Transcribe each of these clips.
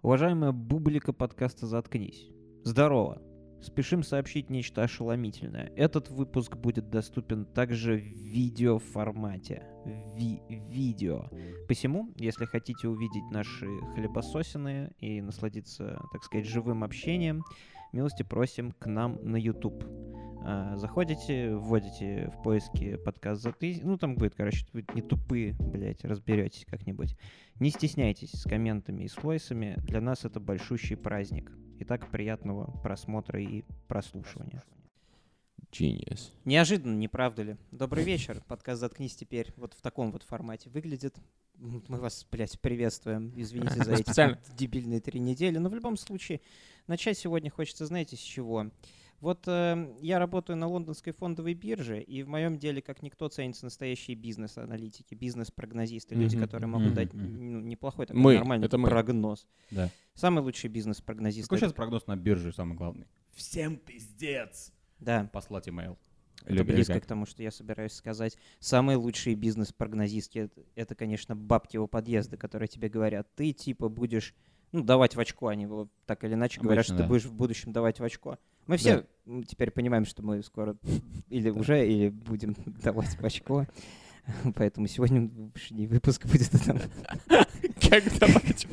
Уважаемая бублика подкаста «Заткнись». Здорово. Спешим сообщить нечто ошеломительное. Этот выпуск будет доступен также в видеоформате. Ви видео. Посему, если хотите увидеть наши хлебососины и насладиться, так сказать, живым общением, милости просим к нам на YouTube. А, заходите, вводите в поиске подкаст за тысяч... Ну, там будет, короче, вы не тупые, блядь, разберетесь как-нибудь. Не стесняйтесь с комментами и с войсами. Для нас это большущий праздник. Итак, приятного просмотра и прослушивания. Genius. Неожиданно, не правда ли? Добрый вечер. Подкаст «Заткнись» теперь вот в таком вот формате выглядит. Мы вас, блядь, приветствуем. Извините за эти дебильные три недели. Но в любом случае, начать сегодня хочется, знаете, с чего? Вот э, я работаю на лондонской фондовой бирже, и в моем деле, как никто, ценятся настоящие бизнес-аналитики, бизнес-прогнозисты, люди, Мгм, которые могут мгм, дать ну, неплохой такой Мы, нормальный это мы. прогноз. Да. Самый лучший бизнес-прогнозист. Какой это- сейчас прогноз на бирже самый главный? Всем пиздец! Да, Послать имейл. Это Или- или близко как? к тому, что я собираюсь сказать. Самые лучшие бизнес-прогнозистки это, это, конечно, бабки у подъезда, которые тебе говорят, ты типа будешь ну, давать в очко, они его так или иначе говорят, Обычно, что ты да. будешь в будущем давать в очко. Мы все м, теперь понимаем, что мы скоро или уже, или будем давать в очко. Поэтому сегодня выпуск будет о том, Как давать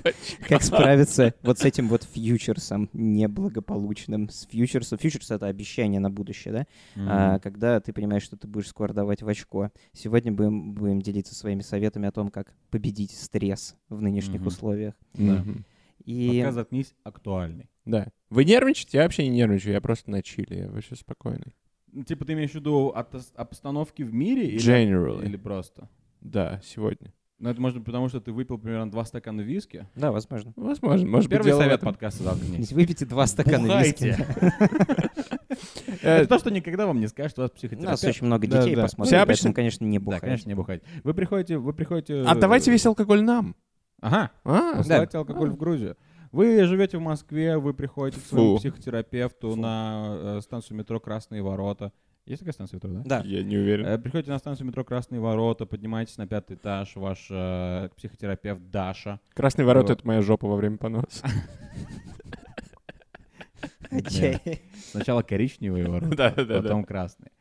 как справиться вот с этим вот фьючерсом неблагополучным. С фьючерсом. Фьючерс — это обещание на будущее, да? а, когда ты понимаешь, что ты будешь скоро давать в очко. Сегодня будем, будем делиться своими советами о том, как победить стресс в нынешних условиях. Да. Мгм. И Подкаст «Заткнись» актуальный. Да. Вы нервничаете? Я вообще не нервничаю, я просто на чили, я вообще спокойный. Ну, Типа ты имеешь в виду от ос- обстановки в мире или, Generally. или просто? Да, сегодня. Ну, это может быть потому, что ты выпил примерно два стакана виски. да, возможно. Возможно, может быть, Первый дело в совет этом. подкаста «Заткнись». Выпейте два стакана виски. Бухайте. Э, Это то, что никогда вам не скажет, у вас У нас психотерапевт. очень много Да, детей да. Все поэтому, обычно- конечно, не Да, бухать. конечно, не бухать. Вы приходите, вы приходите... Отдавайте весь алкоголь нам. Ага, А, посылайте алкоголь в Грузию. Вы живете в Москве, вы приходите к своему Фу. психотерапевту Фу. на э, станцию метро Красные ворота. Есть такая станция метро, да? Да. я не уверен. Э, Приходите на станцию метро Красные ворота, поднимаетесь на пятый этаж, ваш э, психотерапевт Даша. Красный ворот — вот. это моя жопа во время поноса. Сначала коричневые ворота, потом красные.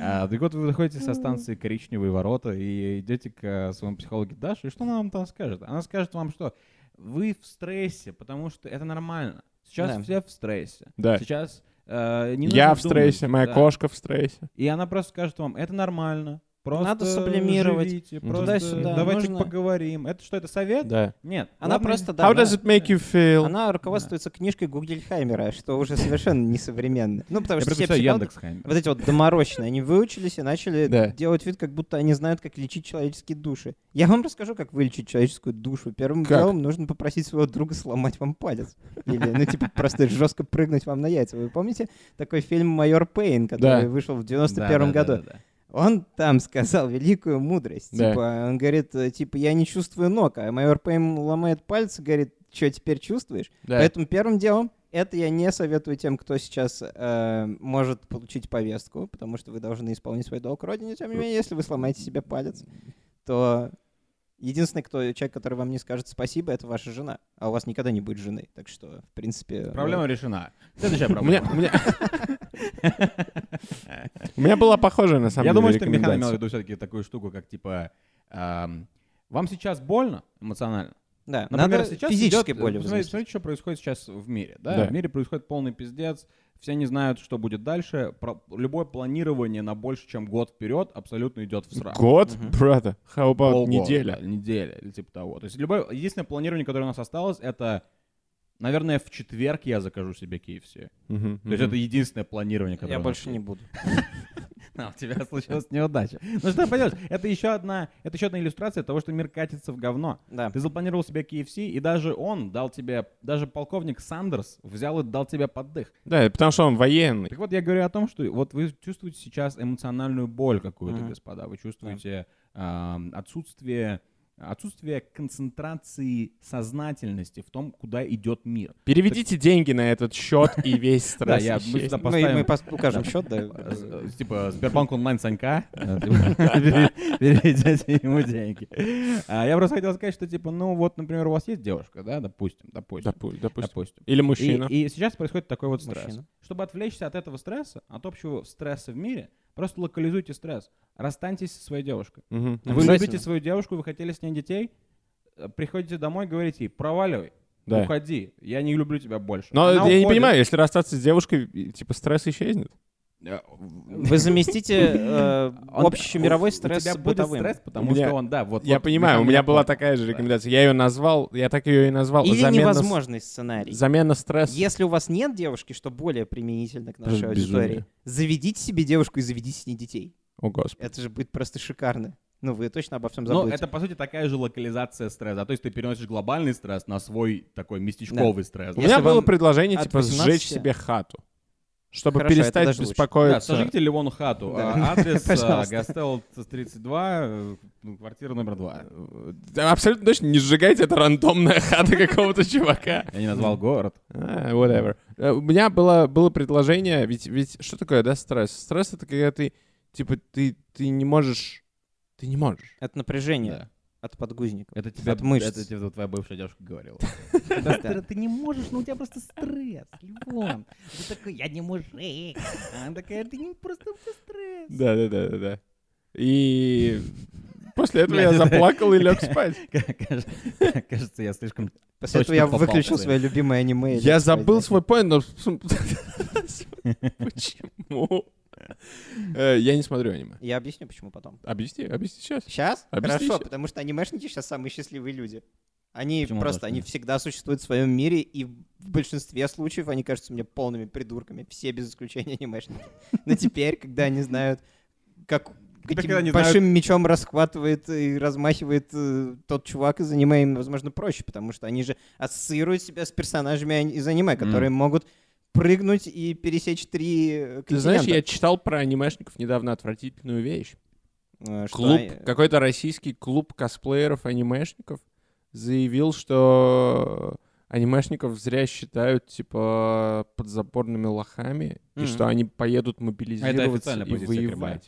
А, так вот вы заходите со станции Коричневые ворота и идете к э, своему психологу Даше, и что она вам там скажет? Она скажет вам, что вы в стрессе, потому что это нормально. Сейчас Да. все в стрессе. Да. Сейчас э, не Я в стрессе, думать, моя да. кошка в стрессе. И она просто скажет вам, это нормально. Просто Надо сублимировать. живите, Мгм. просто Туда-сюда. давайте Нужно- поговорим. Это что, это совет? Да. Нет. Она Ладно, просто, да, How она- does it make you feel? она руководствуется книжкой Гугельхаймера, что уже совершенно несовременно. Ну, потому Я что все психологи- вот эти вот доморощенные, они выучились и начали Да. делать вид, как будто они знают, как лечить человеческие души. Я вам расскажу, как вылечить человеческую душу. Первым Как? делом нужно попросить своего друга сломать вам палец. Или, ну, типа, просто жестко прыгнуть вам на яйца. Вы помните такой фильм «Майор Пейн», который Да. вышел в 91 году? Он там сказал великую мудрость. Да. Типа, он говорит, э, типа, я не чувствую ног, а майор Пейн ломает пальцы, говорит, что теперь чувствуешь? Да. Поэтому первым делом это я не советую тем, кто сейчас э, может получить повестку, потому что вы должны исполнить свой долг родине. Тем не менее, если вы сломаете себе палец, то единственный кто, человек, который вам не скажет спасибо, это ваша жена. А у вас никогда не будет жены. Так что, в принципе... Проблема решена. Следующая У меня, проблема. у меня... У меня была похожая, на самом Я деле, думаю, что Михаил имел в виду все-таки такую штуку, как типа ам, вам сейчас больно эмоционально? Да, Например, надо сейчас физической идет- возместить. смотрите, что происходит сейчас в мире. Да? Да. В мире происходит полный пиздец. Все не знают, что будет дальше. Про- любое планирование на больше, чем год вперед, абсолютно идет в срак. Год? Мгм. Брата, how about Полгода, неделя? да, неделя или типа того. То есть любое, единственное планирование, которое у нас осталось, это, наверное, в четверг я закажу себе KFC. Мгм, То есть мгм. это единственное планирование, которое Я у нас больше есть. не буду. А, у тебя случилась неудача. Ну что поделаешь, это еще одна, это еще одна иллюстрация того, что мир катится в говно. Да. Ты запланировал себе KFC, и даже он дал тебе, даже полковник Сандерс взял и дал тебе поддых. Да, потому что он военный. Так вот, я говорю о том, что вот вы чувствуете сейчас эмоциональную боль какую-то, Мгм. господа. Вы чувствуете ам, отсутствие отсутствие концентрации сознательности в том, куда идет мир. Переведите деньги на этот счет, и весь стресс Да, я- мы Да. счет, да. Э, Типа Сбербанк онлайн Санька, типа, пере- переведите ему деньги. А Я просто хотел сказать, что типа, ну вот, например, у вас есть девушка, да, допустим, допустим, Допу- допустим. Или мужчина. и сейчас происходит такой вот стресс. Чтобы отвлечься от этого стресса, от общего стресса в мире, просто локализуйте стресс. Расстаньтесь со своей девушкой. Мгм. Вы любите свою девушку, вы хотели с ней детей, э, приходите домой, говорите ей, проваливай, Да. уходи, я не люблю тебя больше. Но Она я не уходит. понимаю, если расстаться с девушкой, типа стресс исчезнет. Э, Вы заместите э, общемировой у- стресс У тебя будет бытовым. стресс, потому меня- что он, да, вот. я вот понимаю, у меня была понял. такая же Да. рекомендация. Я ее назвал, я так ее и назвал. Или замена с- невозможный сценарий. Замена стресса. Если у вас нет девушки, что более применительно к нашей безумие. аудитории, заведите себе девушку и заведите с ней детей. О, господи. Это же будет просто шикарно. Ну, вы точно обо всем Ну, забудете. это, по сути, такая же локализация стресса. То есть ты переносишь глобальный стресс на свой такой местечковый стресс. У Если меня было предложение, типа, 18 сжечь себе хату. Чтобы Хорошо, перестать даже лучше. Да, беспокоиться. сожгите Ливону хату. Да. А, Адрес а. Гастел 32, э, квартира номер 2. Да, Абсолютно точно не сжигайте, это рандомная хата какого-то чувака. Я не назвал город. А, whatever. Э, У меня было, было предложение, ведь, ведь что такое, да, стресс? Стресс — это когда ты, типа, ты, ты не можешь... Ты не можешь. Это напряжение Да. От подгузников. Это тебе, От мышц. это тебе твоя бывшая девушка говорила. Да. Ты не можешь, но у тебя просто стресс, Ливон. Ты такой, я не мужик. Она такая, ты не просто у тебя стресс. Да-да-да-да. И после этого я заплакал и лег спать. Кажется- я слишком... После этого я выключил свое любимое аниме. Я забыл да. свой поинт, но... Почему? Э, Я не смотрю аниме. Я объясню, почему потом. Объясни, объясни сейчас. Сейчас? Объясни Хорошо, щас. потому что анимешники сейчас самые счастливые люди. Они Почему просто, они всегда существуют в своем мире, и в большинстве случаев они кажутся мне полными придурками. Все без исключения анимешники. Но теперь, когда они знают, как каким они большим мечом расхватывает и размахивает э, тот чувак из аниме, им, возможно, проще, потому что они же ассоциируют себя с персонажами из аниме, которые могут прыгнуть и пересечь три э, Ты знаешь, я континента. читал про анимешников недавно отвратительную вещь. Э, что Клуб, какой-то российский клуб косплееров-анимешников заявил, что анимешников зря считают, типа, подзаборными лохами, и Мгм. что они поедут мобилизироваться официальная и позиция Кремля.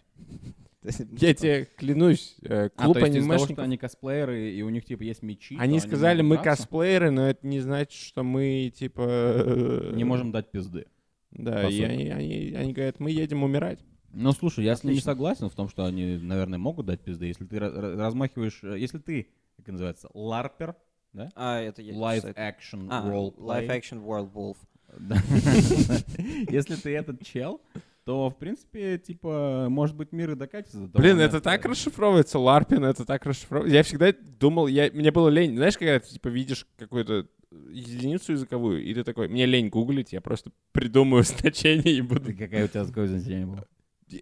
Я тебе клянусь, э, А, клуб то есть из-за того, анимешников... что они косплееры, и у них, типа, есть мечи, Они сказали, могут мы драться? косплееры, но это не значит, что мы, типа... э, Не можем дать пизды. Да, и они, они, они говорят, мы едем умирать. Ну, слушай, я с ними Отлично. согласен в том, что они, наверное, могут дать пизды. Если ты ра- ра- размахиваешь... э, Если ты, как называется, ларпер, да? А, это я Live action А, role Live play. Action World Wolf. Если ты этот чел, то, в принципе, типа, может быть, мир и докатится до Блин, момента. это так расшифровывается, Ларпин, это так расшифровывается. Я всегда думал, я, мне было лень. Знаешь, когда ты, типа, видишь какую-то единицу языковую, и ты такой, мне лень гуглить, я просто придумаю значение и буду... Какая у тебя такое значение было?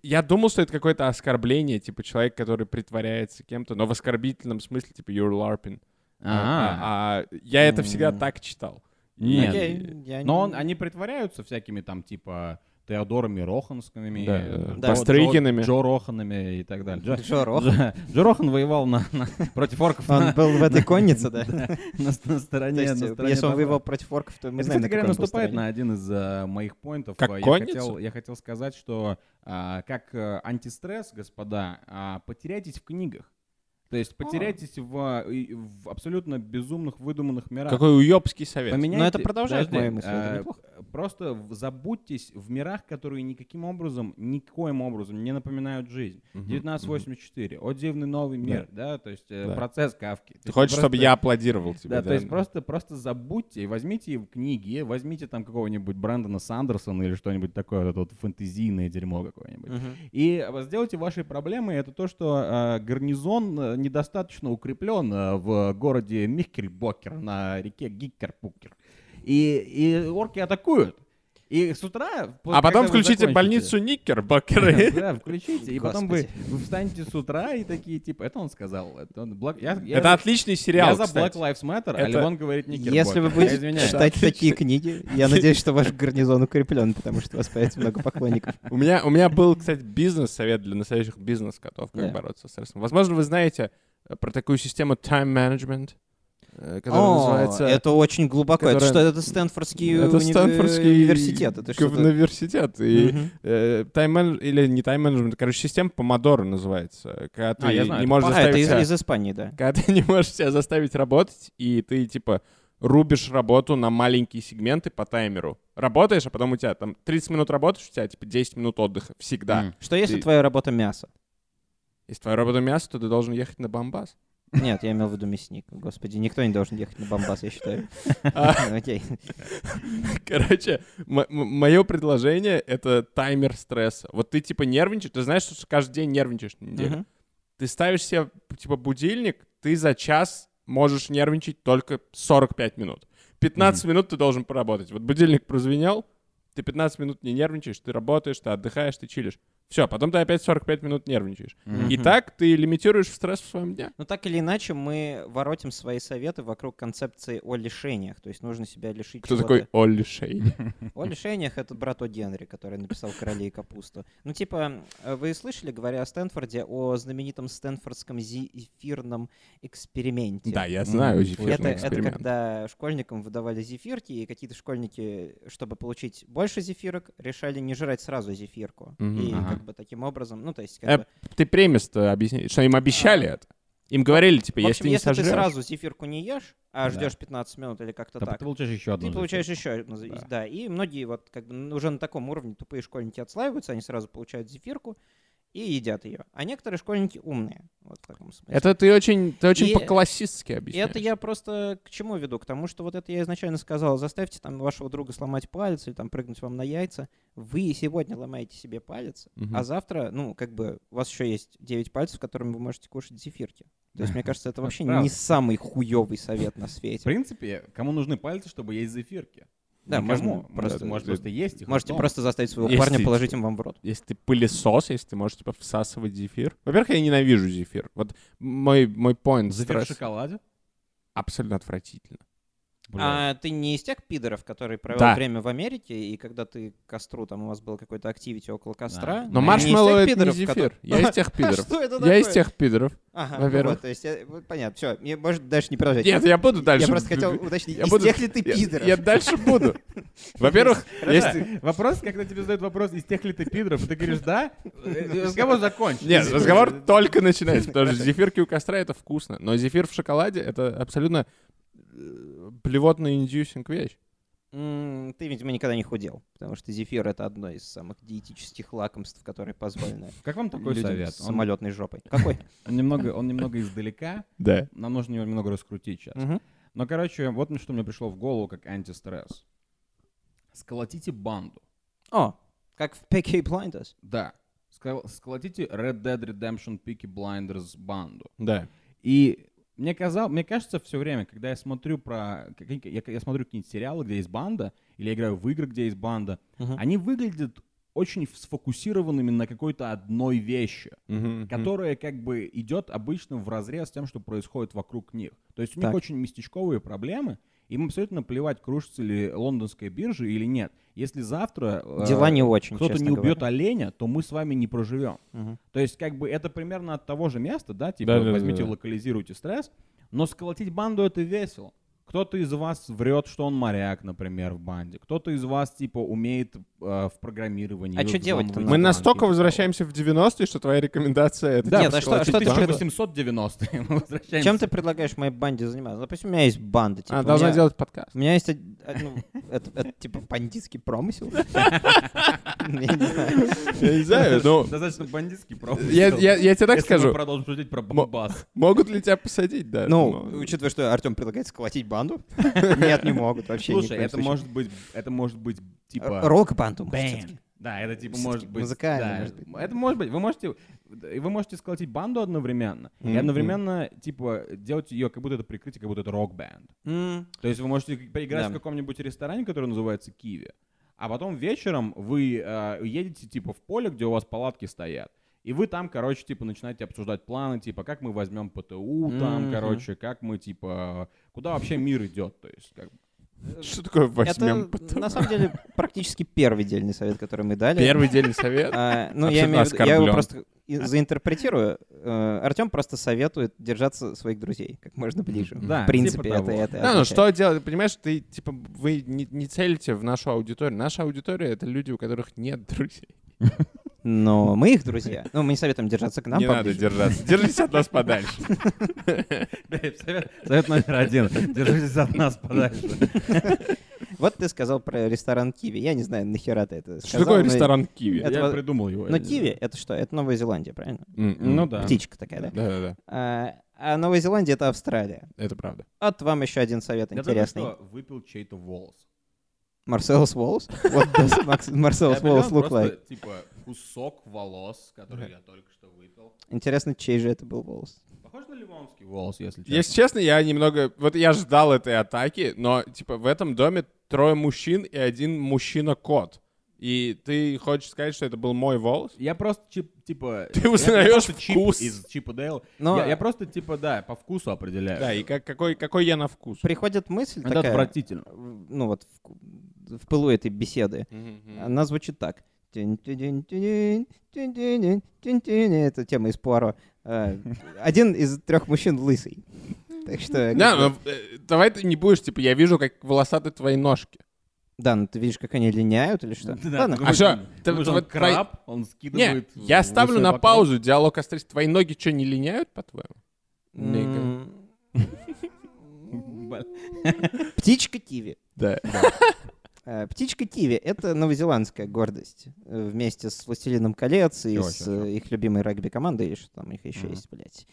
Я думал, что это какое-то оскорбление, типа, человек, который притворяется кем-то, но в оскорбительном смысле, типа, you're LARPing. А, а я это всегда так читал. Нет. Но они притворяются всякими там, типа, Теодорами Роханскими, Да, э, да. Джо- Постригинами. Джо, Джо Роханами и так далее. Джо, Джо Рох. Джо- Джо Рохан воевал на, на- против орков Он на, был в этой коннице, да? на, на стороне. То есть, на э, стороне если он воевал против орков, то мы Это, знаем, кстати на говоря, наступает на один из э, моих поинтов. Как я, конница? хотел, я хотел сказать, что а, как э, антистресс, господа, а, потеряйтесь в книгах. То есть потеряйтесь в, в абсолютно безумных выдуманных мирах. Какой уебский совет. Поменяйте- Но это продолжает Подожди, это э. Просто забудьтесь в мирах, которые никаким образом, никоим образом не напоминают жизнь. Мгм, 1984, «О дивный новый мир», да, то есть э, Да. процесс Кавки. Ты хочешь, чтобы просто- я аплодировал тебе, Да, то есть просто, просто забудьте, и возьмите книги, возьмите там какого-нибудь Брэндона Сандерсона или что-нибудь такое, вот это вот фэнтезийное дерьмо какое-нибудь. Мгм. И э, сделайте вашей проблемой это то, что э, гарнизон недостаточно укреплен э, в городе Михкельбокер на реке Гиккерпукер. И, и орки атакуют. И с утра... А потом включите больницу Никербокеры. Да, включите, и потом вы, встанете с утра и такие, типа, это он сказал. Это, отличный сериал, Я за. Black Lives Matter, а Это- Левон говорит Никербокер. Если вы будете читать такие книги, я надеюсь, что ваш гарнизон укреплен, потому что у вас появится много поклонников. У меня, у меня был, кстати, бизнес-совет для настоящих бизнес-котов, как бороться с стрессом. Возможно, вы знаете э, про такую систему time management, э, которая О, называется... это очень глубоко. Это которая- что, это Стэнфордский Это уни- Стэнфордский университет. Это что-то... университет. И Мгм. э, тайм или не тайм-менеджмент, короче, система помодоро называется. Когда ты А, я знаю, не это можешь А, это заставить из, себя- из Испании, да. Когда ты не можешь себя заставить работать, и ты, типа, рубишь работу на маленькие сегменты по таймеру. Работаешь, а потом у тебя там 30 минут работаешь, у тебя, типа, 10 минут отдыха. Всегда. М. Что если Ты- твоя работа мясо? Если твоя работа мясо, то ты должен ехать на Бомбас. Нет, я имел в виду мясник. Господи, никто не должен ехать на Бомбас, я считаю. А, Окей. Короче, мое предложение — это таймер стресса. Вот ты, типа, нервничаешь, ты знаешь, что каждый день нервничаешь на неделю. Ты ставишь себе, типа, будильник, ты за час можешь нервничать только 45 минут. 15 минут ты должен поработать. Вот будильник прозвенел, ты 15 минут не нервничаешь, ты работаешь, ты отдыхаешь, ты чилишь. Все, потом ты опять 45 минут нервничаешь. Мгм. И так ты лимитируешь стресс в своем дне. Ну, так или иначе, мы воротим свои советы вокруг концепции о лишениях. То есть нужно себя лишить Кто чего-то. такой Олли Шейн? О лишениях — это брат О. Генри, который написал «Короли и капусту». Ну, типа, э, вы слышали, говоря о Стэнфорде, о знаменитом стэнфордском зефирном эксперименте? Да, я знаю зефирный Это, это эксперимент. когда школьникам выдавали зефирки, и какие-то школьники, чтобы получить больше зефирок, решали не жрать сразу зефирку. Мгм. И Ага. как бы таким образом, ну, то есть, как Э, бы... Ты премис-то объясни, что им обещали это. Им говорили, типа, В если общем, ты не если ты сожрешь... сразу зефирку не ешь, а Да. ждешь 15 минут или как-то То так, ты получаешь еще одну. ты получаешь еще одну, Да. да. И многие вот как бы уже на таком уровне тупые школьники отслаиваются, они сразу получают зефирку и едят ее. А некоторые школьники умные, вот в таком смысле. Это ты очень, ты очень И- по-классистски объясняешь. это я просто к чему веду? К тому, что вот это я изначально сказал, заставьте там вашего друга сломать палец или там прыгнуть вам на яйца. Вы сегодня ломаете себе палец, Мгм. а завтра, ну, как бы, у вас еще есть 9 пальцев, которыми вы можете кушать зефирки. То есть, мне кажется, это вообще не самый хуёвый совет на В свете. принципе, кому нужны пальцы, чтобы есть зефирки? Да, Никому. можно Просто, Да, может просто есть их. Можете потом. просто заставить своего Есть парня положить им вам в рот. Если ты пылесос, если ты можешь, типа, всасывать зефир. Во-первых, я ненавижу зефир. Вот мой, мой point Зефир в стресс шоколаде? абсолютно отвратительно. Бля. А ты не из тех пидоров, который провел Да. время в Америке, и когда ты к костру, там у вас был какой-то активити около костра. Да. Но не маршмеллоу это не пидоров, зефир. которые- Я из тех А пидоров. что это Я из такое? тех пидоров. Ага, во-первых. вот, то есть, я- понятно, все, мне может дальше не продолжать. Нет, я буду дальше. Я просто хотел уточнить, Я из буду- тех ли ты Я- пидоров? Я дальше буду. Во-первых, есть... Вопрос, когда тебе задают вопрос, из тех ли ты пидоров, и ты говоришь «да», разговор закончен. Нет, разговор только начинается, потому что зефирки у костра — это вкусно. Но зефир в шоколаде — это абсолютно э, блевотно-индюсинг вещь. Ты, видимо, никогда не худел, потому что зефир — это одно из самых диетических лакомств, которые позволены Как вам такой людям совет? с Он- самолетной жопой. Какой? Он немного, он немного издалека, Да. нам нужно его немного раскрутить сейчас. Мгм. Но, короче, вот что мне пришло в голову как антистресс. Сколотите банду. О, как в Peaky Blinders. Да. Скол- Сколотите Red Dead Redemption Peaky Blinders банду. Да. И мне, казал, мне кажется все время, когда я смотрю про... Я, я смотрю какие-нибудь сериалы, где есть банда, или я играю в игры, где есть банда, Мгм. они выглядят очень сфокусированными на какой-то одной вещи, Мгм. которая как бы идет обычно в разрез с тем, что происходит вокруг них. То есть у них Так. очень местечковые проблемы, им абсолютно плевать, кружится ли лондонская биржа или нет. Если завтра э, Дела не очень, кто-то не убьет говоря. оленя, то мы с вами не проживем. Мгм. То есть, как бы это примерно от того же места, да, типа Да-да-да-да. возьмите, локализируйте стресс, но сколотить банду это весело. Кто-то из вас врет, что он моряк, например, в банде. Кто-то из вас, типа, умеет э, в программировании. А чё делать-то? Мы банки настолько такого. возвращаемся в 90-е, что твоя рекомендация — это Да, Нет, типа а что- сколотить что ты банду? предлагаешь? 1890-е мы возвращаемся. Чем ты предлагаешь моей банде заниматься? Допустим, у меня есть банда. Типа, Она у должна меня- делать подкаст. У меня есть, ну, это, это типа бандитский промысел. Я не знаю. Я не знаю, ну... Достаточно бандитский промысел. Я, тебе так Если мы скажу, продолжим шутить про Бомбас. могут ли тебя посадить, да? Ну, но- учитывая, что Артем предлагает сколотить банду. Нет, не могут вообще. Слушай, это может быть, это может быть, типа... Рок-банду. Бэм. всё-таки. Да, это типа может быть... музыкально, да, может быть. Это может быть. Вы можете, вы можете сколотить банду одновременно, и Мгм. одновременно, типа, делать ее, как будто это прикрытие, как будто это рок-бенд. М, То есть вы можете поиграть Да. в каком-нибудь ресторане, который называется Киви, А потом вечером вы э, едете типа в поле, где у вас палатки стоят. И вы там, короче, типа, начинаете обсуждать планы, типа, как мы возьмем ПТУ там, Мгм. короче, как мы, типа, куда вообще мир идет, то есть, как бы. Что такое возьмем Это, потом? на самом деле, практически первый дельный совет, который мы дали. Первый дельный совет? А, ну, я имею я его просто заинтерпретирую. Э, Артем просто советует держаться своих друзей как можно ближе. Да, в принципе, типа это, того. это Да, ну что делать? Понимаешь, ты, типа, вы не, не целите в нашу аудиторию. Наша аудитория — это люди, у которых нет друзей. Но мы их друзья. Ну, мы не советуем держаться к нам не надо поближе. держаться. Держитесь от нас подальше. Совет, совет номер один. Держитесь от нас подальше. Вот ты сказал про ресторан Киви. Я не знаю, нахера ты это Что сказал. такое но- ресторан Киви? Это Я вот- придумал его. Но Киви — это что? Это Новая Зеландия, правильно? Ну м. да. Птичка такая, да? Да-да-да, А, а Новая Зеландия — это Австралия. это правда. Вот вам еще один совет Я только интересный. что выпил чей-то волос. Марселос Волос? What does Wallace определенно look просто, like? типа, кусок волос, который я только что выпил. Интересно, чей же это был волос? Похож на ливонский волос, если честно. Если честно, я немного... Вот я ждал этой атаки, но, типа, в этом доме трое мужчин и один мужчина-кот. И ты хочешь сказать, что это был мой волос? Я просто, чип- типа... Ты узнаешь просто чип вкус. из Чипа Дейла. Но Я, я просто, типа, да, по вкусу определяю. Да, и как, какой, какой я на вкус. приходит мысль Это такая, отвратительно. ну вот в, пылу этой беседы. Мгм. Она звучит так. Это тема из Пуаро. Э, Один из трех мужчин лысый. Так что... как Да, но э, давай ты не будешь, типа, я вижу, как волосаты твои ножки. Да, ну ты видишь, как они линяют или что? Да, Ладно. А что, он- ты- краб, он Не, скидывает... я в ставлю на паузу диалог о стрессе. Твои ноги что, не линяют, по-твоему? Птичка Киви. Да. Э, Птичка Киви — это новозеландская гордость. э, Вместе с «Властелином колец» и Чего, с э, их любимой регби-командой, или что там их еще Мгм. есть, блядь.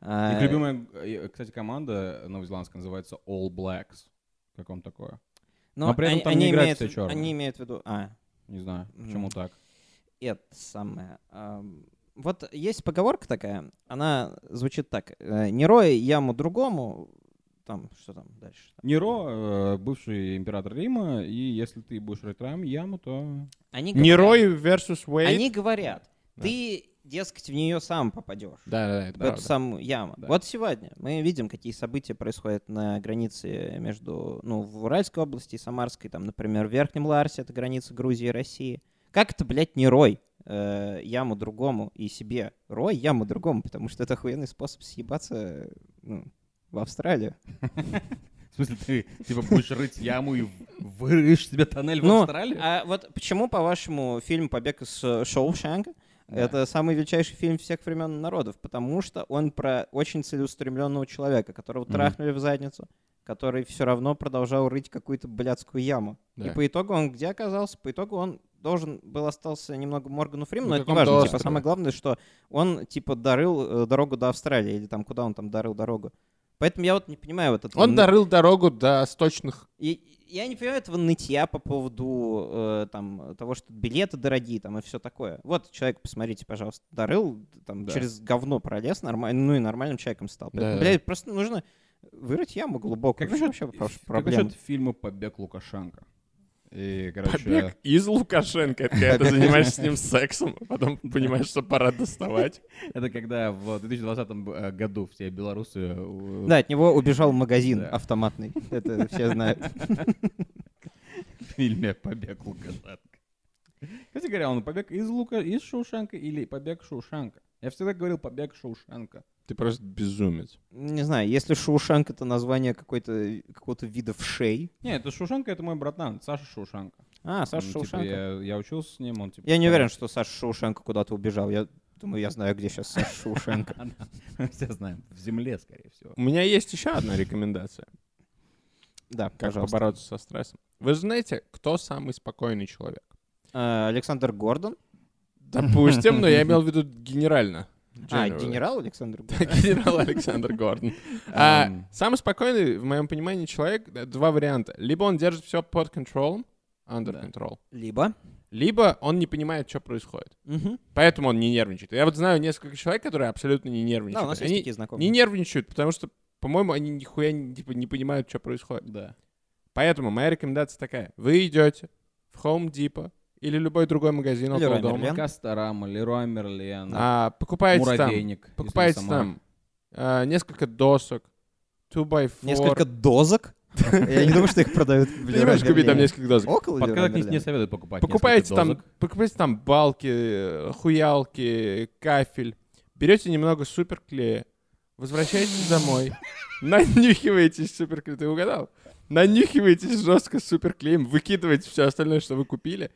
А, Их любимая, э, кстати, команда новозеландская называется All Blacks. Как вам такое? Но но при этом они, там они не играют имеют, все чёрные. они имеют в виду... А, Не знаю, почему М. так. это самое. ам, Вот есть поговорка такая, она звучит так. «Не рой яму другому...» Там, что там дальше? Неро, э, бывший император Рима, и если ты будешь рыть рам- яму, то... Они говорят- Рой versus Уэйд. Они говорят, Да. ты, дескать, в нее сам попадешь. Да, да, это в эту правда. самую яму. Да. Вот сегодня мы видим, какие события происходят на границе между, ну, в Уральской области и Самарской, там, например, в Верхнем Ларсе, это граница Грузии и России. Как это, блядь, не рой э, яму другому и себе? Рой яму другому, потому что это охуенный способ съебаться ну, в Австралию. В смысле, ты типа будешь рыть яму и вырыешь себе тоннель в Ну, Австралии? а вот почему, по-вашему, фильм «Побег из э, Шоушенка» Да. это самый величайший фильм всех времен народов? Потому что он про очень целеустремленного человека, которого Мгм. трахнули в задницу, который все равно продолжал рыть какую-то блядскую яму. Да. И по итогу он где оказался? По итогу он должен был остался немного Моргану Фриману, На но это не важно. Типа, самое главное, что он, типа, дарил э, дорогу до Австралии, или там куда он там дарил дорогу. Поэтому я вот не понимаю вот этого... Он дарил дорогу до сточных... и я не понимаю этого нытья по поводу э, там, того, что билеты дорогие там, и все такое. Вот человек, посмотрите, пожалуйста, дарыл, там, Да. через говно пролез, нормально, ну и нормальным человеком стал. Да. Блядь, просто нужно вырыть яму глубокую. Как насчет, вообще как насчет фильма «Побег Лукашенко»? И, короче, Побег из Лукашенко. Это когда ты занимаешься с ним сексом, а потом понимаешь, что пора доставать. это когда в 2020 э, году все белорусы... э, Да, от него убежал магазин Да. автоматный. Это все знают. в фильме «Побег Лукашенко». Кстати говоря, он побег из Лука, из Шоушенка или побег Шоушенка? Я всегда говорил побег Шоушенка. Ты просто безумец. Не знаю, если Шоушенк это название какой-то какого-то вида вшей. Не, это Шоушенко, это мой братан, Саша Шоушенко. А, Он, Саша типа, Шоушенко. я, я учился с ним, он типа... Я не уверен, что Саша Шоушенко куда-то убежал. Я думаю, я знаю, где сейчас Саша Шоушенко. Мы все знаем, в земле, скорее всего. У меня есть еще одна рекомендация, Да, как пожалуйста. побороться со стрессом. Вы знаете, кто самый спокойный человек? А, Александр Гордон. Допустим, но я имел в виду генерально. А, Generally. генерал Александр Гордон. Генерал Александр Гордон. А, Ам. Самый спокойный, в моем понимании, человек, э, два варианта. Либо он держит все под контролем, under Да. control, Либо. либо он не понимает, что происходит. Поэтому он не нервничает. Я вот знаю несколько человек, которые абсолютно не Да, нервничают. у нас есть Они такие знакомые. не нервничают, потому что, по-моему, они нихуя не, типа, не понимают, что происходит. Да. Поэтому моя рекомендация такая. Вы идете в Home Depot или любой другой магазин Или около дома. Касторама, Леруа Мерлен, А, покупаете там, Муравейник. если покупаете там а, несколько досок, 2x4. Несколько дозок. Я не думаю, что их продают в Ты не можешь купить там несколько досок. Около Leroy не, советую покупать Покупаете там, дозок. покупаете там балки, э, хуялки, кафель. Берете немного суперклея, возвращаетесь домой, нанюхиваетесь суперклеем. Ты угадал? Нанюхиваетесь жестко суперклеем, выкидываете все остальное, что вы купили,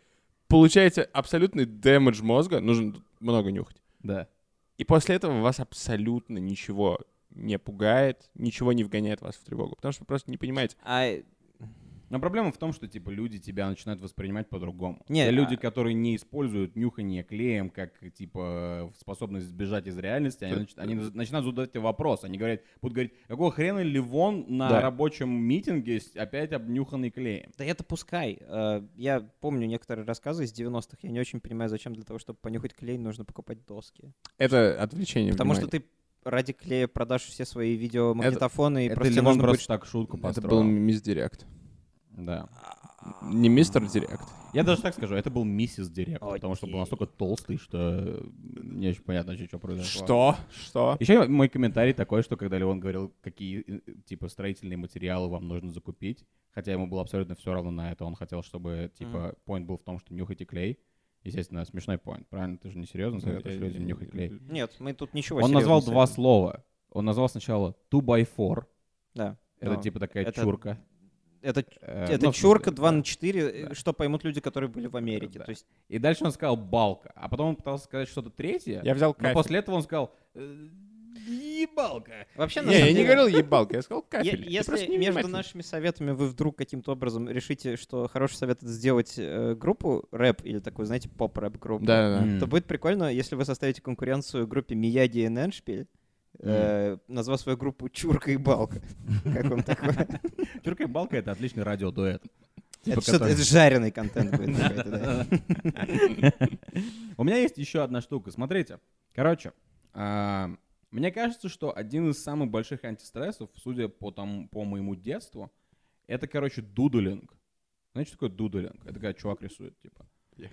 получаете абсолютный дэмэдж мозга, нужно много нюхать. Да. И после этого вас абсолютно ничего не пугает, ничего не вгоняет вас в тревогу, потому что вы просто не понимаете. А Но проблема в том, что типа люди тебя начинают воспринимать по-другому. Не, Те люди, а- которые не используют нюхание клеем как типа способность сбежать из реальности, они, нач- они начинают задавать тебе вопрос. Они говорят, будут говорить, какого хрена Ливон на Да. рабочем митинге опять обнюханный клеем? Да это пускай. Э, Я помню некоторые рассказы из 90-х. Я не очень понимаю, зачем для того, чтобы понюхать клей, нужно покупать доски. Это отвлечение Потому что внимания. ты ради клея продашь все свои видеомагнитофоны, и Это просто Ливон нужно просто будет... так шутку Это был построил. Да. Не мистер Директ. Я даже так скажу, это был миссис Директ, потому что был Окей. настолько толстый, что не очень понятно, что произошло. Что? Что? Еще мой комментарий такой, что когда Леон говорил, какие э, типа строительные материалы вам нужно закупить, хотя ему было абсолютно все равно на это, он хотел, чтобы типа point был в том, что нюхайте клей. Естественно, смешной point, правильно? Ты же не серьезно советуешь людям нюхать клей? Нет, мы тут ничего Он назвал два слова. Он назвал сначала 2 by 4 Да. Это типа такая чурка. Это, Э, это ну, чурка смысле, 2 да. на 4, Да. что поймут люди, которые были в Америке. Да. То есть И дальше он сказал балка. А потом он пытался сказать что-то третье. Я взял Но кафель. после этого он сказал «Э, ебалка. Вообще, Не, я самом не деле, говорил ебалка, я сказал кафель. Если между нашими советами вы вдруг каким-то образом решите, что хороший совет это сделать э, группу рэп или такую, знаете, поп-рэп группу, Да, да, да. то будет прикольно, если вы составите конкуренцию группе Мияги и Неншпиль, э, назвав свою группу Чурка и Балка. Как вам такое? Чурка и балка — это отличный радиодуэт. Типа, Это что-то- который- это жареный контент будет. У меня есть еще одна штука. Смотрите. Короче, а, мне кажется, что один из самых больших антистрессов, судя по, тому, по моему детству, это, короче, дудулинг. Знаете, что такое дудулинг? Это когда чувак рисует, типа. Нет.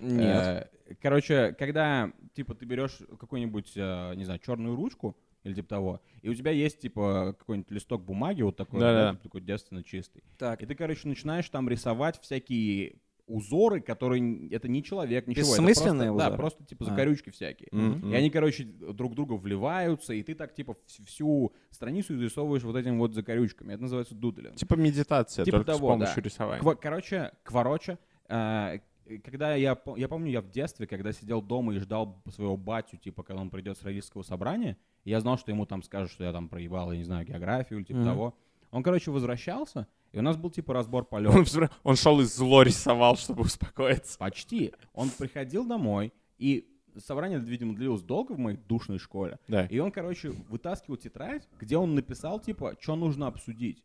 Э, Короче, когда, типа, ты берешь какую-нибудь, э, не знаю, черную ручку или типа того, и у тебя есть, типа, какой-нибудь листок бумаги вот такой, Да-да. да, типа, такой девственно чистый. Так, И ты, короче, начинаешь там рисовать всякие узоры, которые... Это не человек, ничего. это Бессмысленные просто, Да, узоры? просто, типа, А. закорючки всякие. Мгм. И они, короче, друг друга вливаются, и ты так, типа, вс- всю страницу изрисовываешь вот этими вот закорючками. Это называется дудлинг. Типа медитация, Типа только с того, помощью да. рисования. Ква- короче, квороче, э, когда я, я помню, я в детстве, когда сидел дома и ждал своего батю, типа, когда он придет с родительского собрания, я знал, что ему там скажут, что я там проебал, я не знаю, географию или типа Мгм. того. Он, короче, возвращался, и у нас был, типа, разбор Он, полетов. взра- он шел и зло рисовал, чтобы успокоиться. Почти. Он приходил домой, и собрание, видимо, длилось долго в моей душной школе. Да. И он, короче, вытаскивал тетрадь, где он написал, типа, что нужно обсудить.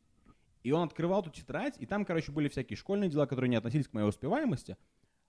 И он открывал эту тетрадь, и там, короче, были всякие школьные дела, которые не относились к моей успеваемости.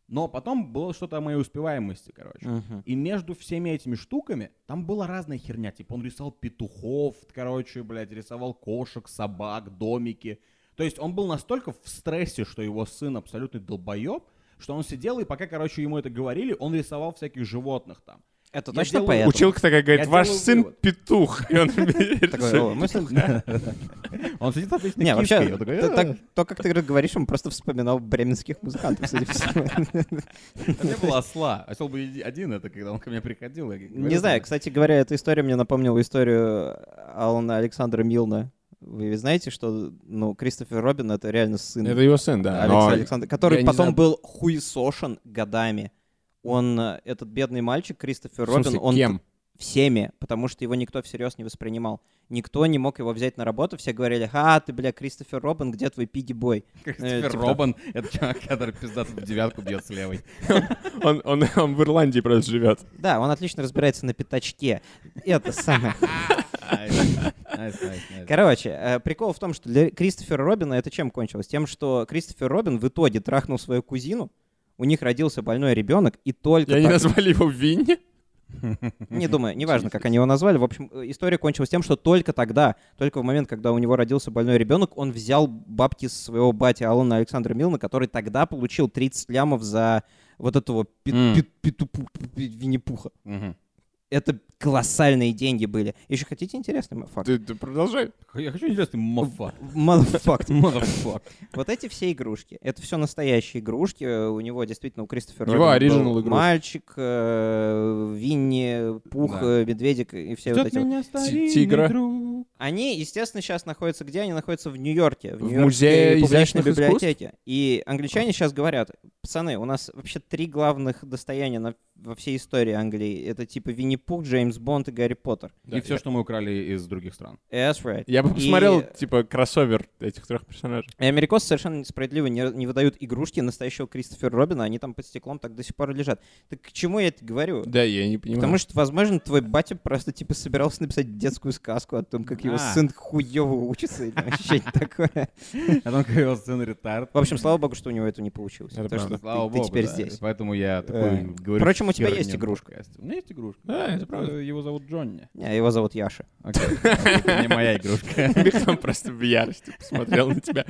Но потом было что-то о моей успеваемости, короче. Мгм. И между всеми этими штуками там была разная херня. Типа он рисовал петухов, короче, блядь, рисовал кошек, собак, домики. То есть он был настолько в стрессе, что его сын абсолютный долбоеб, что он сидел, и пока, короче, ему это говорили, он рисовал всяких животных там. Это Я точно поэтому? Училка такая говорит, Я ваш сын вывод. петух. И он Такой, рисует. «О, мысль- Он сидит отлично Не, вообще, «А». так- то, как ты говоришь, он просто вспоминал бременских музыкантов, судя по всему. У меня был осла. Осел был еди- один, это когда он ко мне приходил. Не знаю, кстати говоря, эта история мне напомнила историю Алана Александра Милна. Вы ведь знаете, что ну, Кристофер Робин — это реально сын Это его сын, да. Алекса но Александра, который потом знаю- был хуесошен годами. Он, э, этот бедный мальчик, Кристофер В смысле, Робин, он кем? всеми, потому что его никто всерьез не воспринимал. Никто не мог его взять на работу, все говорили, а, ты, бля, Кристофер Робин, где твой Пиги Бой? Кристофер типа Робин, это чувак, который пиздато в девятку бьет с левой. Он, он, он в Ирландии просто живет. Да, он отлично разбирается на пятачке. Это самое. Короче, э, прикол в том, что для Кристофера Робина это чем кончилось? Тем, что Кристофер Робин в итоге трахнул свою кузину, у них родился больной ребенок, и только И они так- назвали его Винни. Не думаю, неважно, как они его назвали. В общем, э, история кончилась тем, что только тогда, только в момент, когда у него родился больной ребенок, он взял бабки своего батя Алана Александра Милна, который тогда получил 30 лямов за вот этого пи- М. пи- питупу- пи- Винни-Пуха. Это колоссальные деньги были. Еще хотите интересный факт? Ты, ты продолжай. Я хочу интересный мафак. Motherfuck. Мафак. Вот эти все игрушки, это все настоящие игрушки. У него действительно, у Кристофера Его был игрушки. мальчик, э, Винни, Пух, э, Медведик и все вот эти вот. тигра. Они, естественно, сейчас находятся где? Они находятся в Нью-Йорке, в, В Музее изящных библиотеке. И англичане сейчас говорят, пацаны, у нас вообще три главных достояния на- во всей истории Англии. Это типа Винни-Пух, Джеймс Бонд и Гарри Поттер. Да, И все, я- что мы украли из других стран. That's right. Я бы И- посмотрел, типа, кроссовер этих трех персонажей. И америкосы совершенно несправедливо не, не выдают игрушки настоящего Кристофера Робина, они там под стеклом так до сих пор лежат. Так к чему я это говорю? Да, я не понимаю. Потому что, возможно, твой батя просто типа собирался написать детскую сказку о том, как его А. сын хуёво учится или что-нибудь такое. А там как его сын ретард. В общем, слава богу, что у него это не получилось. Потому что Слава ты- теперь здесь. Поэтому я Э, такой говорю. впрочем, у тебя херню есть игрушка. подкасте. У меня есть игрушка. Да, это правда. Его зовут Джонни. Не, его зовут Яша. Окей. Это не моя игрушка. Михаил просто в ярости посмотрел на тебя.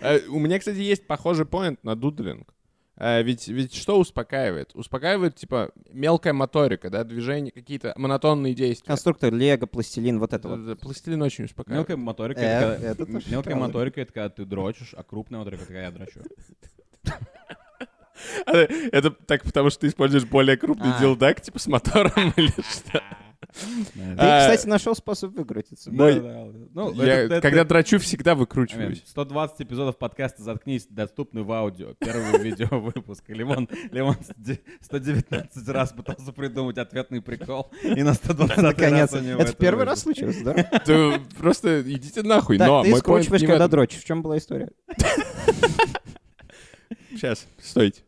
Э, У меня, кстати, есть похожий поинт на дудлинг. Э, Ведь, ведь что успокаивает? Успокаивает, типа, мелкая моторика, да, движения, какие-то монотонные действия. Конструктор, Лего, пластилин, вот это вот. Пластилин очень успокаивает. Мелкая моторика Э, это когда- Мелкая моторика это когда ты дрочишь, а крупная моторика это когда я дрочу. А, Это так потому, что ты используешь более крупный А. дилдак, типа, с мотором или что? Ты, А, кстати, нашел способ выкрутиться. Ну, когда дрочу, всегда выкручиваюсь. 120 эпизодов подкаста «Заткнись» доступны в аудио. Первый видеовыпуск. Лимон, Лимон сде- 119 раз пытался придумать ответный прикол. И на 120 Наконец, это первый раз случилось, да? Просто идите нахуй, но ты скручиваешь, когда дрочишь. В чем была история? Сейчас, стойте.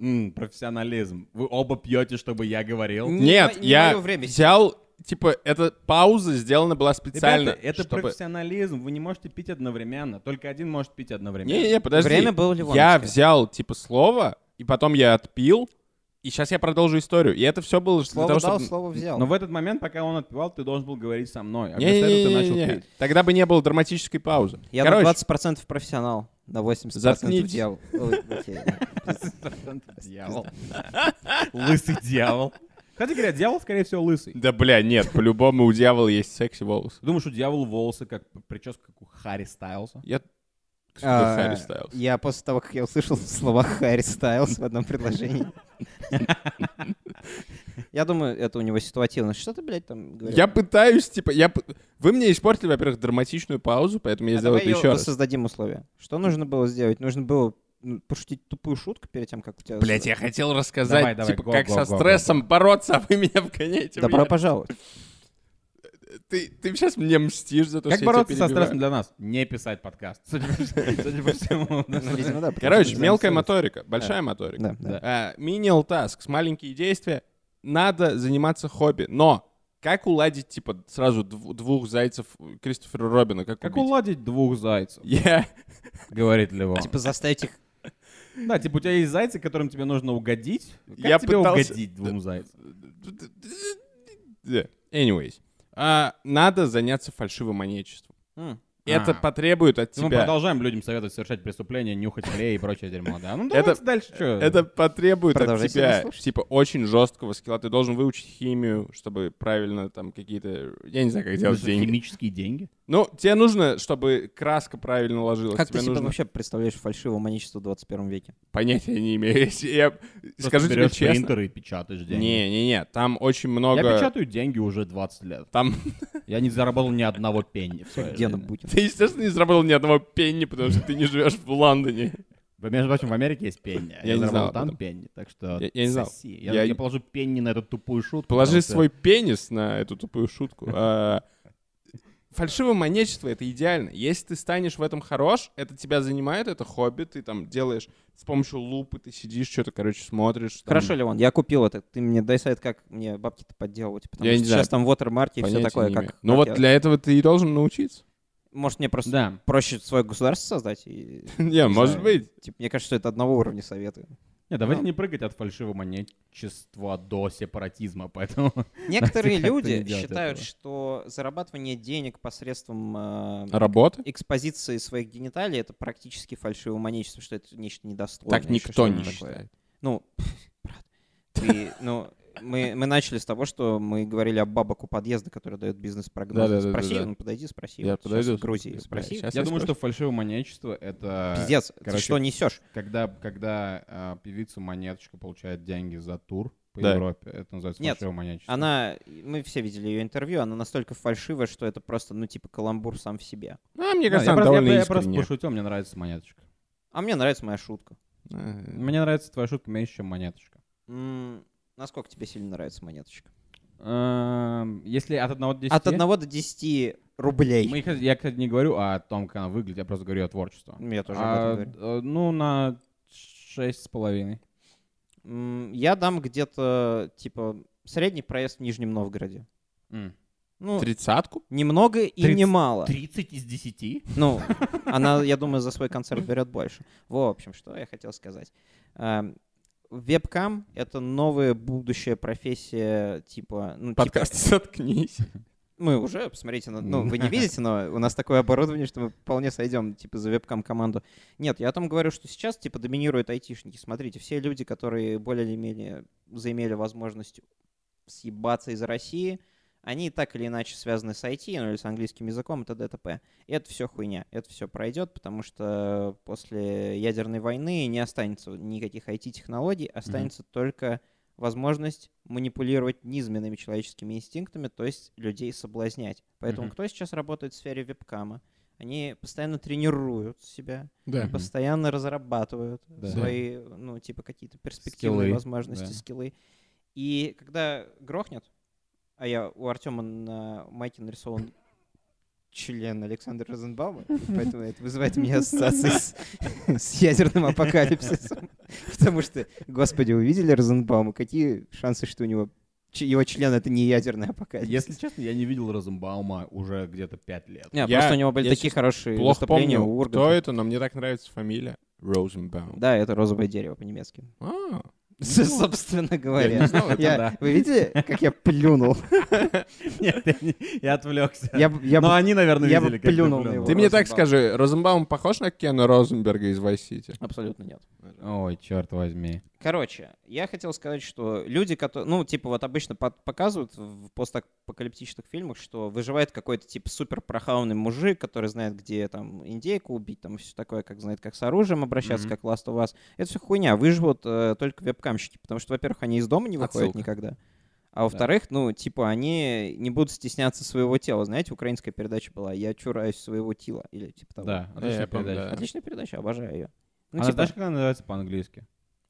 М, Профессионализм. Вы оба пьете, чтобы я говорил. Не Нет, мо- не я моё время. взял, типа, эта пауза сделана была специально, Ребята, это чтобы... профессионализм. Вы не можете пить одновременно. Только один может пить одновременно. Не-не-не, подожди. Время было Я Ливоновское. взял, типа, слово, и потом я отпил, и сейчас я продолжу историю. И это все было для Слово того, дал, чтобы... слово взял. Но в этот момент, пока он отпивал, ты должен был говорить со мной. А вместо этого ты начал пить. тогда бы не было драматической паузы. Я Короче, на 20% профессионал, на 80% Заткнитесь. дьявол. Дьявол. Лысый дьявол. Кстати говоря, дьявол, скорее всего, лысый. Да, бля, нет, по-любому у дьявола есть секси волосы. Думаешь, у дьявола волосы, как прическа, как у Харри Стайлса? Я... А, Харри Стайлз? Я после того, как я услышал слова Харри Стайлс в одном предложении. Я думаю, это у него ситуативно. Что ты, блядь, там говорил? Я пытаюсь, типа, я... Вы мне испортили, во-первых, драматичную паузу, поэтому я А сделаю это еще раз. создадим условия. Что нужно было сделать? Нужно было ну, пошутить тупую шутку перед тем, как у тебя... Блять, я хотел рассказать, Давай, давай, типа, го, как го, со го, стрессом го. бороться, а вы меня вгоняете Добро пожаловать. Ты, ты сейчас мне мстишь за то, Как что я бороться тебя со перебиваю. стрессом для нас? Не писать подкаст. Судя по всему. Ну. Короче, мелкая моторика, большая моторика. Menial task, маленькие действия. Надо заниматься хобби. Но как уладить, типа, сразу дв- двух зайцев Кристофера Робина? Как, Как уладить двух зайцев? Я... Говорит Левон. Типа заставить их... Да, типа у тебя есть зайцы, которым тебе нужно угодить. Как Я тебе пытался- угодить двум зайцам? Anyways. А, надо заняться фальшивомонечеством. М. Это А. потребует от Мы тебя... продолжаем людям советовать совершать преступления, нюхать клей и прочее дерьмо, да? Ну Это- давайте дальше что? Это потребует от тебя, типа, очень жесткого скилла. Ты должен выучить химию, чтобы правильно там какие-то... Я не знаю, как делать деньги. Химические деньги? Ну, тебе нужно, чтобы краска правильно ложилась. Как ты тебе себе нужно... вообще представляешь фальшивое маничество в 21 веке? Понятия не имею. Я скажу тебе честно. принтер и печатаешь деньги. Не-не-не, там очень много... Я печатаю деньги уже 20 лет. Там Я не заработал ни одного пенни Гена жизни. Бутин. Ты, естественно, не заработал ни одного пенни, потому что ты не живешь в Лондоне. Между прочим, в Америке есть пенни. а Я не заработал знал там пенни, так что Я- я не знал. соси. Я, Я- я положу пенни на эту тупую шутку. Положи что- свой пенис на эту тупую шутку. А, Фальшивомонечество — это идеально. Если ты станешь в этом хорош, это тебя занимает, это хобби, ты там делаешь с помощью лупы, ты сидишь, что-то, короче, смотришь. там. Хорошо, Леон, я купил это. Ты мне дай совет, как мне бабки-то подделывать. Потому Я что не знаю. сейчас там watermark и все такое. Как. Ну как вот я- для этого ты и должен научиться. Может, мне просто Да. проще свое государство создать? И, Не, может быть. типа, мне кажется, что это одного уровня советы. Не, давайте Ну. не прыгать от фальшивомонетчества до сепаратизма, поэтому... Некоторые люди считают, что зарабатывание денег посредством э, Работа? экспозиции своих гениталий это практически фальшивомонетчество, что это нечто недостойное. Так никто не считает. Ну, брат, ты, ну, мы, мы начали с того, что мы говорили о бабок у подъезда, который дает бизнес-прогнозы. Да-да-да-да-да. спроси, ну, подойди, спроси. Я вот сейчас подойду, в Грузии, да, спроси. щас Я я думаю, что спрошу. фальшивомонетчество — это... Пиздец, ты короче, что несешь? Когда, когда а, певица Монеточка получает деньги за тур по Да. Европе, это называется Нет, фальшивомонетчество. Она, мы все видели ее интервью, она настолько фальшивая, что это просто, ну, типа, каламбур сам в себе. А, мне Да, кажется, я, она просто, я- довольно я просто искренняя. пошутил, мне нравится Монеточка. А мне нравится моя шутка. Э, Мне нравится твоя шутка меньше, чем Монеточка. Насколько тебе сильно нравится монеточка? Эм, Если от 1 до 10... От 1 до 10 рублей. Мы, я, кстати, не говорю о том, как она выглядит, я просто говорю о творчестве. Я тоже А, об этом говорю. э, ну, на шесть с половиной. М, Я дам где-то, типа, средний проезд в Нижнем Новгороде. Ну, Тридцатку? немного и Тридцать- немало. 30 из 10? Ну, она, я думаю, за свой концерт берет больше. В общем, что я хотел сказать. Вебкам — это новая будущая профессия, типа... Ну, типа, Подкаст «Заткнись». мы уже, посмотрите, на- ну, вы не видите, но у нас такое оборудование, что мы вполне сойдем, типа, за вебкам-команду. Нет, я о том говорю, что сейчас, типа, доминируют айтишники. Смотрите, все люди, которые более или менее заимели возможность съебаться из России, они так или иначе связаны с IT, ну или с английским языком, и т.д. и т.п. И это все хуйня, это все пройдет, потому что после ядерной войны не останется никаких IT-технологий, останется только возможность манипулировать низменными человеческими инстинктами, то есть людей соблазнять. Поэтому Мгм. кто сейчас работает в сфере вебкама? Они постоянно тренируют себя, Да. постоянно разрабатывают Да. свои, ну, типа, какие-то перспективные Скиллы, возможности, да. скиллы. И когда грохнет, а я у Артема на майке нарисован член Александра Розенбаума, поэтому это вызывает у меня ассоциации с, с ядерным апокалипсисом. Потому что, господи, увидели Розенбаума, какие шансы, что у него его член это не ядерный апокалипсис? Если честно, я не видел Розенбаума уже где-то 5 лет. Не, Я- просто у него были такие хорошие Плохо выступления помню, у кто Урганта. это, но мне так нравится фамилия. Розенбаум. Да, это розовое дерево по-немецки. А, Собственно я говоря. не знал это. Я- да. Вы видели, как я плюнул? Нет, я, отвлекся. Но они, наверное, видели, как ты плюнул. Ты мне так скажи, Розенбаум похож на Кена Розенберга из City? Абсолютно нет. Ой, черт возьми. Короче, я хотел сказать, что люди, которые, ну, типа, вот обычно показывают в постапокалиптичных фильмах, что выживает какой-то, типа, супер прохаванный мужик, который знает, где, там, индейку убить, там, все такое, как знает, как с оружием обращаться, как Last of Us. Это все хуйня. Выживут э, только вебкамщики, потому что, во-первых, они из дома не выходят Отсылка. никогда. А во-вторых, ну, типа, они не будут стесняться своего тела. Знаете, украинская передача была «Я чураюсь своего тела» или типа того. Да, я отличная помню, передача. да. Отличная передача, обожаю ее. Ну, Она типа, знаешь, как она называется по-английски?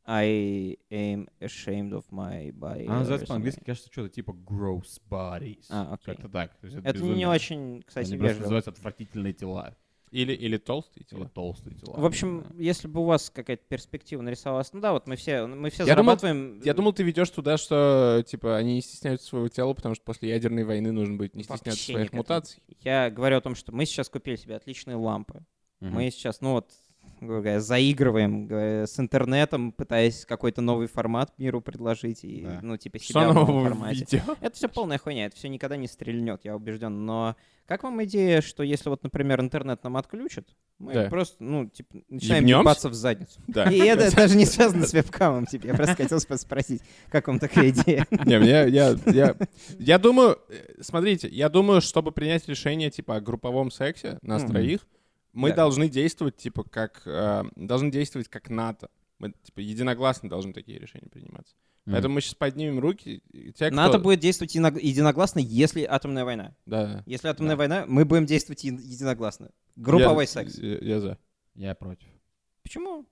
I am ashamed of my body. Она называется по-английски, кажется, что-то типа gross bodies. А, окей. Как-то так. То есть Это не очень, кстати, Они вежливо. называются отвратительные тела. Или, или толстые Или тела? толстые тела. В общем, если бы у вас какая-то перспектива нарисовалась, ну да, вот мы все, мы все Я думал- зарабатываем. Я думал, ты ведешь туда, что, типа, они не стесняются своего тела, потому что после ядерной войны нужно будет не Вообще стесняться не своих к этому. мутаций. Я говорю о том, что мы сейчас купили себе отличные лампы. Мгм. Мы сейчас, ну вот, говоря, заигрываем с интернетом, пытаясь какой-то новый формат миру предложить и, Да. ну, типа, Что себя в новом формате. видео? Это все полная хуйня, это все никогда не стрельнет, я убежден. Но как вам идея, что если вот, например, интернет нам отключат, мы Да. просто, ну, типа, начинаем Ебнёмся? ебаться в задницу. Да. И это даже не связано с вебкамом, типа. Я просто хотел сп- спросить, как вам такая идея? Не, мне, я, я, я думаю, э, смотрите, я думаю, чтобы принять решение, типа, о групповом сексе нас троих, мы Да. должны действовать, типа, как, э, должны действовать как НАТО. Мы, типа, единогласно должны такие решения приниматься. Мгм. Поэтому мы сейчас поднимем руки. те, кто- НАТО будет действовать едино- единогласно, если атомная война. Да. Если атомная Да. война, мы будем действовать еди- единогласно. Групповой Я- секс. Я, я за. Я против. Почему?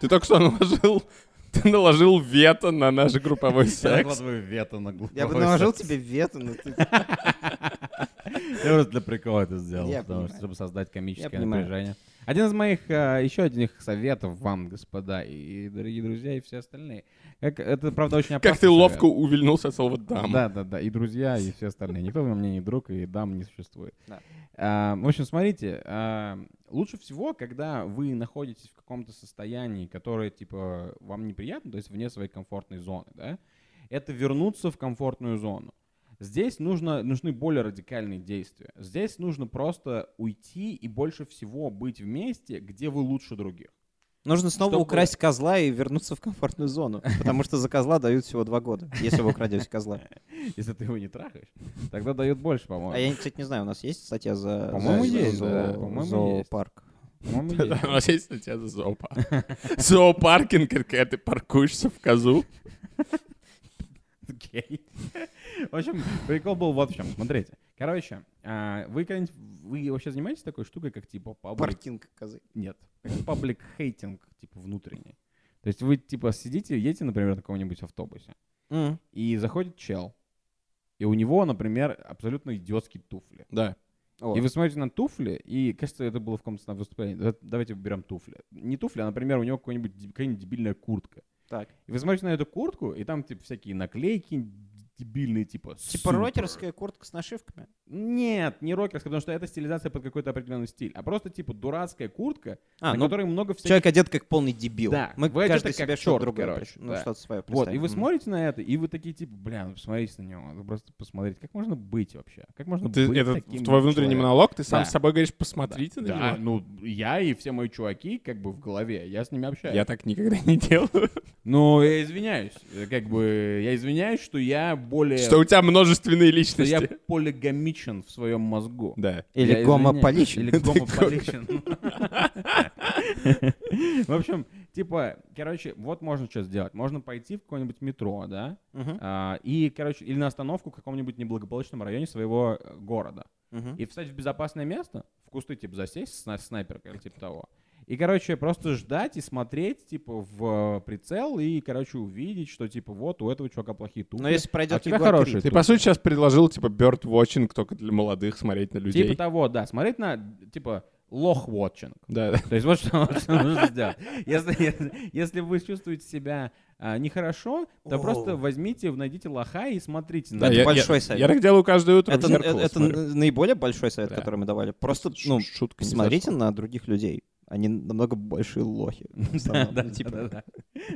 Ты только что наложил, ты наложил вето на наш групповой Я секс. накладываю вето на глупый Я бы наложил тебе вето, но ты... Я просто для прикола это сделал, потому что, чтобы создать комическое напряжение. Один из моих, а, еще одних советов вам, господа и дорогие друзья, и все остальные. Как, это, правда, очень опасно. Как ты ловко увильнулся от слова «дам». Да, да, да, и друзья, и все остальные. Никто во мне не друг, и дам не существует. А, в общем, смотрите, а, лучше всего, когда вы находитесь в каком-то состоянии, которое, типа, вам неприятно, то есть вне своей комфортной зоны, да, это вернуться в комфортную зону. Здесь нужно, нужны более радикальные действия. Здесь нужно просто уйти и больше всего быть в месте, где вы лучше других. Нужно снова Чтобы- украсть козла и вернуться в комфортную зону. Потому что за козла дают всего два года, если вы украдете козла. Если ты его не трахаешь, тогда дают больше, по-моему. А я, кстати, не знаю, у нас есть статья за, По-моему, есть, да, по-моему, зоопарк? У нас есть статья за зоопарк. Зоопаркинг, когда ты паркуешься в козу. Окей. В общем, прикол был вот в чем. Смотрите. Короче, а, вы когда-нибудь, вы вообще занимаетесь такой штукой, как типа паблик... Паркинг козы. Нет. Паблик хейтинг, типа внутренний. То есть вы типа сидите, едете, например, на каком-нибудь автобусе, М. и заходит чел, и у него, например, абсолютно идиотские туфли. Да. О. И вы смотрите на туфли, и, кажется, это было в каком-то выступлении. Да- Давайте выберем туфли. Не туфли, а, например, у него какая-нибудь дебильная куртка. Так. И вы смотрите на эту куртку, и там типа всякие наклейки дебильные, типа Типа «Супер». рокерская куртка с нашивками? Нет, не рокерская, потому что это стилизация под какой-то определенный стиль, а просто типа дурацкая куртка, А, на ну, которой много всяких... человек одет как полный дебил. Да, Мы вы одеты каждый как себе чёрт, что-то другое. короче. Ну, да. что-то свое Вот, и представим. вы смотрите на это, и вы такие типа, бля, ну посмотрите на него, ну просто посмотрите, как можно быть вообще? Как можно Ты, быть это таким твой внутренний человеком? монолог, ты сам Да. с собой говоришь, посмотрите на Да, него. ну я и все мои чуваки как бы в голове, я с ними общаюсь. Я так никогда не делаю. Ну, я извиняюсь, э, как бы, я извиняюсь, что я более... Что у тебя множественные что я личности. полигамичен в своем мозгу. Да. Или Я гомополичен. Или гомополичен. В общем, типа, короче, вот можно что сделать. Можно пойти в какое-нибудь метро, да, а, и, короче, или на остановку в каком-нибудь неблагополучном районе своего э, города. И встать в безопасное место, в кусты, типа, засесть, сна- снайперкой или типа того. И, короче, просто ждать и смотреть, типа, в прицел и, короче, увидеть, что, типа, вот у этого чувака плохие туфли. Но если а у пройдет тебя Егор хорошие Ты, по сути, сейчас предложил, типа, bird watching только для молодых, смотреть на людей. Типа того, да. Смотреть на, типа, лох-вотчинг. Да, да. То есть вот что, нужно сделать. Если, если, если вы чувствуете себя а, нехорошо, то Оу. просто возьмите, найдите лоха и смотрите на Да, Это я- большой я- совет. Я так делаю каждое утро Это, это н- наиболее большой совет, Да. который мы давали. Просто, Ш- ну, шутка смотрите на других людей. Они намного большие лохи. Да, Ну, да, типа, да, да.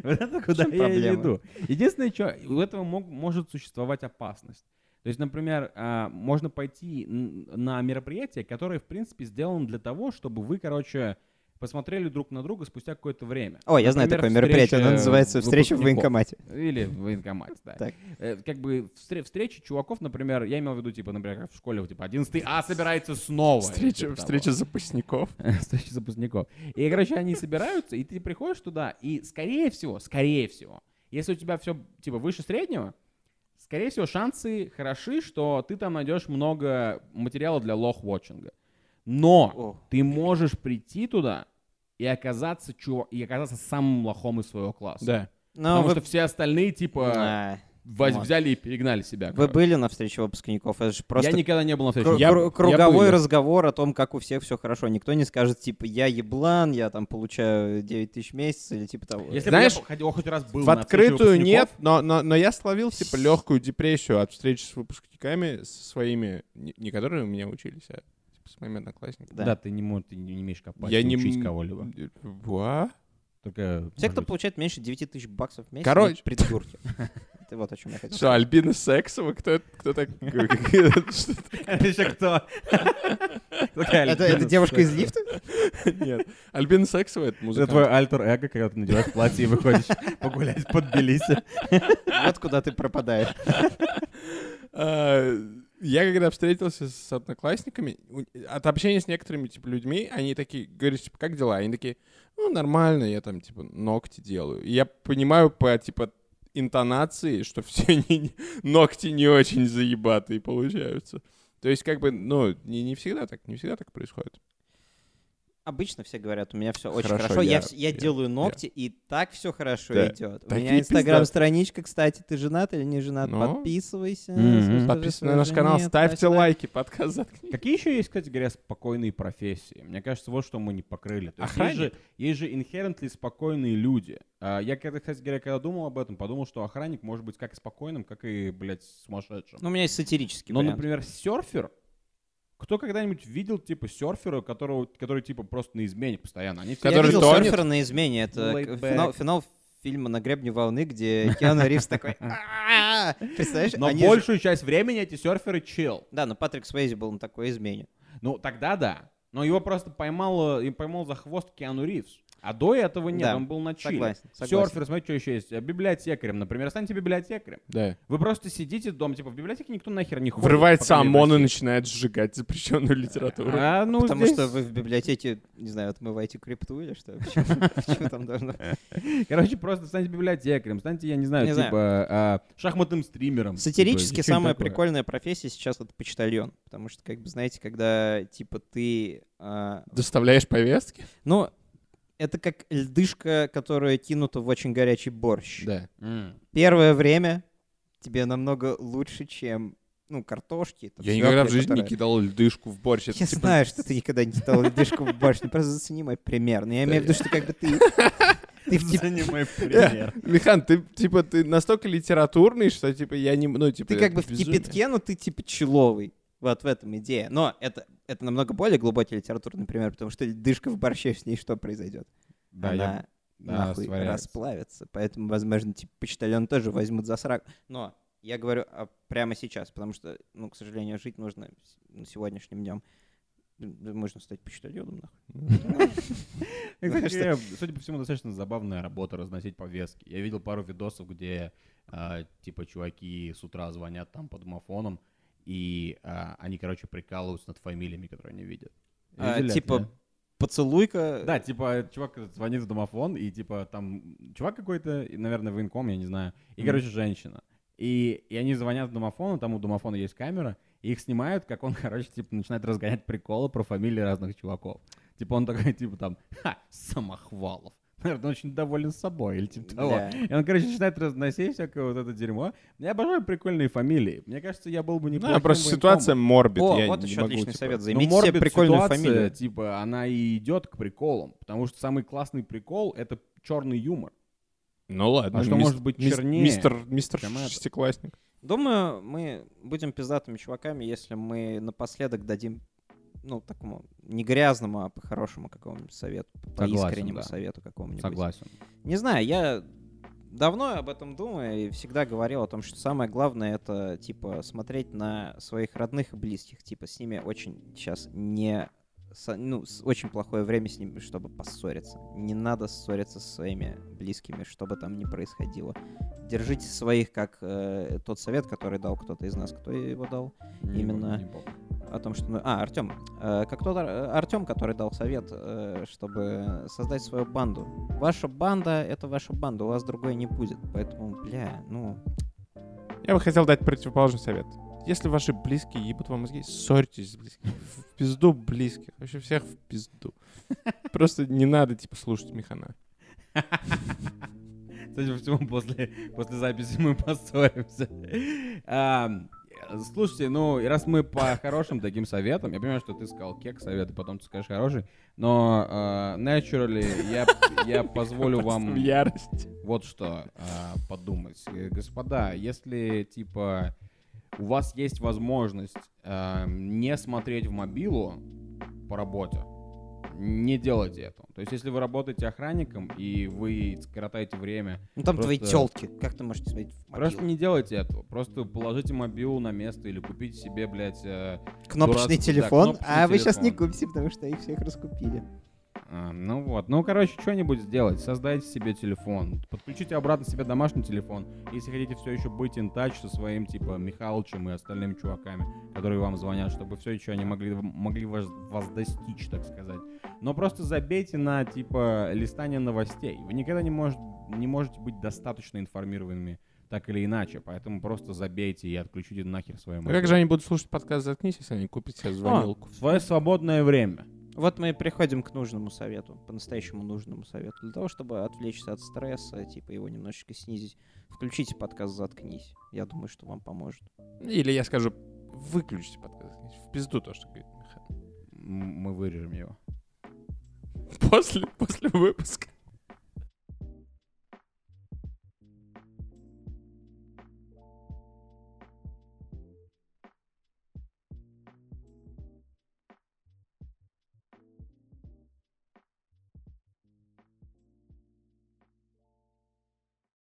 Вот это куда я веду. Единственное, что у этого может существовать опасность. То есть, например, а, можно пойти на мероприятие, которое, в принципе, сделано для того, чтобы вы, короче, посмотрели друг на друга спустя какое-то время. О, я знаю такое мероприятие. Оно называется «Встреча в выпускников». военкомате». Или в военкомате, да. Так. Э, Как бы встре- встречи чуваков, например, я имел в виду, типа, например, как в школе, типа, 11 А собирается снова. Встреча, типа встреча запасников. встреча запускников. И, короче, они собираются, и ты приходишь туда, и, скорее всего, скорее всего, если у тебя все, типа, выше среднего, скорее всего, шансы хороши, что ты там найдешь много материала для лох-вотчинга. Но О. ты можешь прийти туда и оказаться, чува- и оказаться самым лохом из своего класса. Да. Ну, Потому вы... что все остальные, типа, воз- вот. взяли и перегнали себя. Вы короче. были на встрече выпускников? Это же просто Я никогда не был на встрече. Я- кру- я круговой был. разговор о том, как у всех все хорошо. Никто не скажет, типа, я еблан, я там получаю 9 тысяч в месяц или типа того. Если Знаешь, бы я хоть, хоть раз был В открытую нет, но, но, но я словил, типа, легкую депрессию от встречи с выпускниками, со своими, не, не которые у меня учились, а типа, с моими одноклассниками. Да, Да. ты не, можешь, ты не умеешь копать, Я не учить кого-либо. Ва? Только, Все, кто быть, получает меньше 9 тысяч баксов в месяц, Короче. придурки. Это вот о чем я хотел Что, Альбина Сексова? Кто, это- кто так? Это еще кто? Это, это девушка из лифта? это? Нет. Альбина Сексова — это Это музыкант. твой альтер-эго, когда ты надеваешь платье и выходишь погулять под Тбилиси. Вот куда ты пропадаешь. Я когда встретился с одноклассниками, от общения с некоторыми типа людьми, они такие, говоришь, типа, как дела? Они такие, ну, нормально, я там, типа, ногти делаю. И я понимаю по, типа, интонации, что все не- ногти не очень заебатые получаются. То есть, как бы, ну, не, не всегда так, не всегда так происходит. Обычно все говорят, у меня все очень Хорошо, хорошо. Я, я- я я- делаю ногти, и так все хорошо Да. идет. У Такие меня инстаграм-страничка, кстати, ты женат или не женат? Ну. Подписывайся. Мгм. скажи Подписывайтесь на наш канал, ставьте туда-сюда. лайки, подкаст. Какие еще есть, кстати говоря, спокойные профессии? Мне кажется, вот что мы не покрыли. То есть есть, же, есть же inherently спокойные люди. А, Я, когда, кстати говоря, когда думал об этом, подумал, что охранник может быть как и спокойным, как и, блядь, сумасшедшим. Ну, у меня есть сатирический Но, вариант. например, серфер. Кто когда-нибудь видел, типа, серфера, которого, который, типа, просто на измене постоянно? Они все Я который видел тонет? серфера на измене. Это Laid финал, back. финал фильма «На гребне волны», где Киану Ривз такой... Представляешь? Но большую часть времени эти серферы чил. Да, но Патрик Свейзи был на такой измене. Ну, тогда да. Но его просто поймал, э, и поймал за хвост Киану Ривз. А до этого нет, Да, он был на чиле. Согласен, согласен. Серфер, смотрите, что еще есть. Библиотекарем, например. Станьте библиотекарем. Да. Вы просто сидите дома, типа, в библиотеке никто нахер не ходит. Врывается ОМОН и начинает сжигать запрещенную литературу. А, ну, Потому здесь- что вы в библиотеке, не знаю, отмываете крипту или что? Почему, там должно... Короче, просто станьте библиотекарем, станьте, я не знаю, типа, а, шахматным стримером. Сатирически Типа, самая что-нибудь такое. прикольная профессия сейчас это почтальон. Потому что, как бы, знаете, когда, типа, ты... а, Доставляешь повестки? Ну, это как льдышка, которая кинута в очень горячий борщ. Да. М. Первое время тебе намного лучше, чем, ну, картошки. там, Я никогда в жизни не которые- кидал льдышку в борщ. Это Я типа- знаю, что ты никогда не кидал льдышку в борщ, ну просто зацени мой пример. Но я имею в виду, что как бы ты... Ты в тип- Зацени мой пример. Михан, ты типа ты настолько литературный, что типа я не, ну типа ты как бы в кипятке, но ты типа человый. Вот в этом идея. Но это, это намного более глубокий литературный пример, потому что льдышка в борще, с ней что произойдет? Да, Она я- да, нахуй сваряется. расплавится. Поэтому, возможно, типа почтальон тоже возьмут за срак. Но я говорю о- прямо сейчас, потому что, ну, к сожалению, жить нужно ну, сегодняшним днем. Да Можно стать почтальоном, нахуй. Говоря, судя по всему, достаточно забавная работа разносить повестки. Я видел пару видосов, где а, типа чуваки с утра звонят там по домофонам, и а, они, короче, прикалываются над фамилиями, которые они видят. А, Видели типа, нет? поцелуйка. Да, типа, чувак звонит в домофон, и типа там чувак какой-то, наверное, военком, я не знаю, и, Мгм. короче, женщина. И, и они звонят в домофон, там у домофона есть камера, и их снимают, как он, короче, типа, начинает разгонять приколы про фамилии разных чуваков. Типа он такой, типа, там, ха, Самохвалов. Наверное, очень доволен собой, или типа того. Да. И он, короче, начинает разносить всякое вот это дерьмо. Я обожаю прикольные фамилии. Мне кажется, я был бы Да, неплохим просто ситуация морбит. О, я вот не еще могу, отличный типа, совет. Ну, Займите себе морбит прикольную ситуация, фамилию. типа, она и идет к приколам. Потому что самый классный прикол — это черный юмор. Ну ладно. А что мис- может быть чернее, Мистер, мистер шестиклассник. Думаю, мы будем пиздатыми чуваками, если мы напоследок дадим, ну, такому не грязному, а по-хорошему какому-нибудь совету, по Согласен, искреннему да. совету какому-нибудь. Согласен. Не знаю, я давно об этом думаю и всегда говорил о том, что самое главное это, типа, смотреть на своих родных и близких. Типа, с ними очень сейчас не... Ну, очень плохое время с ними, чтобы поссориться. Не надо ссориться со своими близкими, что бы там ни происходило. Держите своих, как э, тот совет, который дал кто-то из нас. Кто его дал? Не Именно. не помню. О том, что... ну- А, Артем. как тот Ар- Артем, который дал совет, э, чтобы создать свою банду. Ваша банда — это ваша банда, у вас другой не будет. Поэтому, бля, ну... Я бы хотел дать противоположный совет. Если ваши близкие ебут вам мозги, ссорьтесь с близкими. В пизду близких. Вообще всех в пизду. Просто не надо, типа, слушать Михана. Кстати, по всему, после, после записи мы поссоримся. Слушайте, ну, и раз мы по хорошим таким советам, я понимаю, что ты сказал кек советы, потом ты скажешь хороший, но а, naturally я, я позволю вам ярость. вот что а, подумать. Э, Господа, если, типа, у вас есть возможность а, не смотреть в мобилу по работе, не делайте этого. То есть, если вы работаете охранником и вы скоротаете время, Ну там твои Просто- телки. Как ты можешь смотреть в просто не делайте этого. Просто положите мобилу на место или купите себе, блядь, э, Кнопочный дурацкий, да, телефон, кнопочный а вы сейчас не купите, потому что их всех раскупили. А, ну вот. Ну, короче, что-нибудь сделать. Создайте себе телефон. Подключите обратно себе домашний телефон. Если хотите все еще быть in touch со своим, типа, Михалычем и остальными чуваками, которые вам звонят, чтобы все еще они могли, могли вас, вас достичь, так сказать. Но просто забейте на, типа, листание новостей. Вы никогда не, может, не можете быть достаточно информированными так или иначе. Поэтому просто забейте и отключите нахер свое А как же они будут слушать подкаст «Заткнись», если они купят себе звонилку? в свое свободное время. Вот мы и приходим к нужному совету, по-настоящему нужному совету. Для того, чтобы отвлечься от стресса, типа его немножечко снизить, включите подкаст «Заткнись». Я думаю, что вам поможет. Или я скажу, выключите подкаст. В пизду то, что говорит Михаил. Мы вырежем его. После, после выпуска.